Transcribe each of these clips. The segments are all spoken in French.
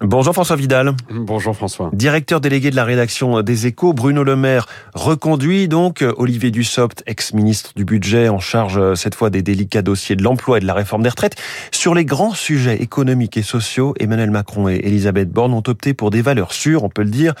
Bonjour François Vidal. Bonjour François. Directeur délégué de la rédaction des Échos, Bruno Le Maire reconduit donc Olivier Dussopt, ex-ministre du budget en charge euh, cette fois des délicats dossiers de l'emploi et de la réforme des retraites. Sur les grands sujets économiques et sociaux, Emmanuel Macron et Elisabeth Borne ont opté pour des valeurs sûres, on peut le dire.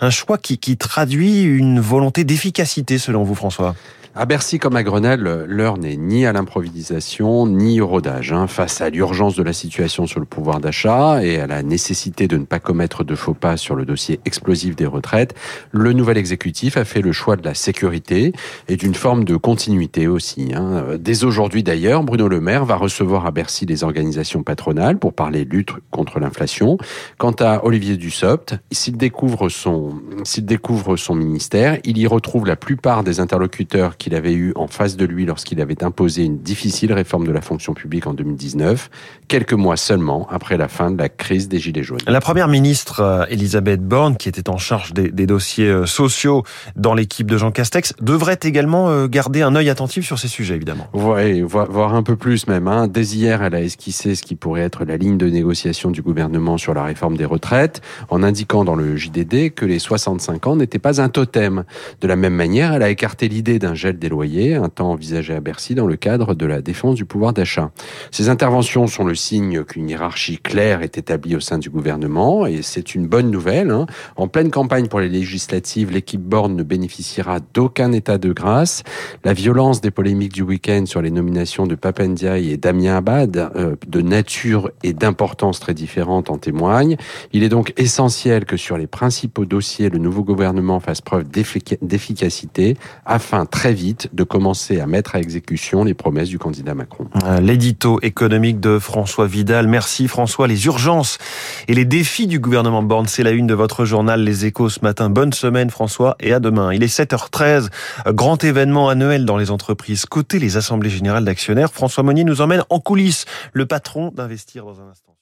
Un choix qui, qui traduit une volonté d'efficacité selon vous François. À Bercy comme à Grenelle, l'heure n'est ni à l'improvisation ni au rodage. Hein. Face à l'urgence de la situation sur le pouvoir d'achat et à la nécessité de ne pas commettre de faux pas sur le dossier explosif des retraites, le nouvel exécutif a fait le choix de la sécurité et d'une forme de continuité aussi. Hein. Dès aujourd'hui d'ailleurs, Bruno Le Maire va recevoir à Bercy les organisations patronales pour parler lutte contre l'inflation. Quant à Olivier Dussopt, s'il découvre son, s'il découvre son ministère, il y retrouve la plupart des interlocuteurs qui qu'il avait eu en face de lui lorsqu'il avait imposé une difficile réforme de la fonction publique en 2019, quelques mois seulement après la fin de la crise des Gilets jaunes. La première ministre euh, Elisabeth Borne, qui était en charge des, des dossiers euh, sociaux dans l'équipe de Jean Castex, devrait également euh, garder un œil attentif sur ces sujets, évidemment. Oui, voire un peu plus même. Hein. Dès hier, elle a esquissé ce qui pourrait être la ligne de négociation du gouvernement sur la réforme des retraites, en indiquant dans le JDD que les 65 ans n'étaient pas un totem. De la même manière, elle a écarté l'idée d'un gel des loyers, un temps envisagé à Bercy dans le cadre de la défense du pouvoir d'achat. Ces interventions sont le signe qu'une hiérarchie claire est établie au sein du gouvernement et c'est une bonne nouvelle. Hein. En pleine campagne pour les législatives, l'équipe Borne ne bénéficiera d'aucun état de grâce. La violence des polémiques du week-end sur les nominations de Papendiaï et Damien Abad, euh, de nature et d'importance très différentes, en témoigne. Il est donc essentiel que sur les principaux dossiers, le nouveau gouvernement fasse preuve d'efficacité afin très vite de commencer à mettre à exécution les promesses du candidat Macron. Euh, l'édito économique de François Vidal. Merci François. Les urgences et les défis du gouvernement Borne, c'est la une de votre journal Les Échos ce matin. Bonne semaine François et à demain. Il est 7h13. Grand événement annuel dans les entreprises. Côté les assemblées générales d'actionnaires, François Monnier nous emmène en coulisses. Le patron d'Investir dans un instant.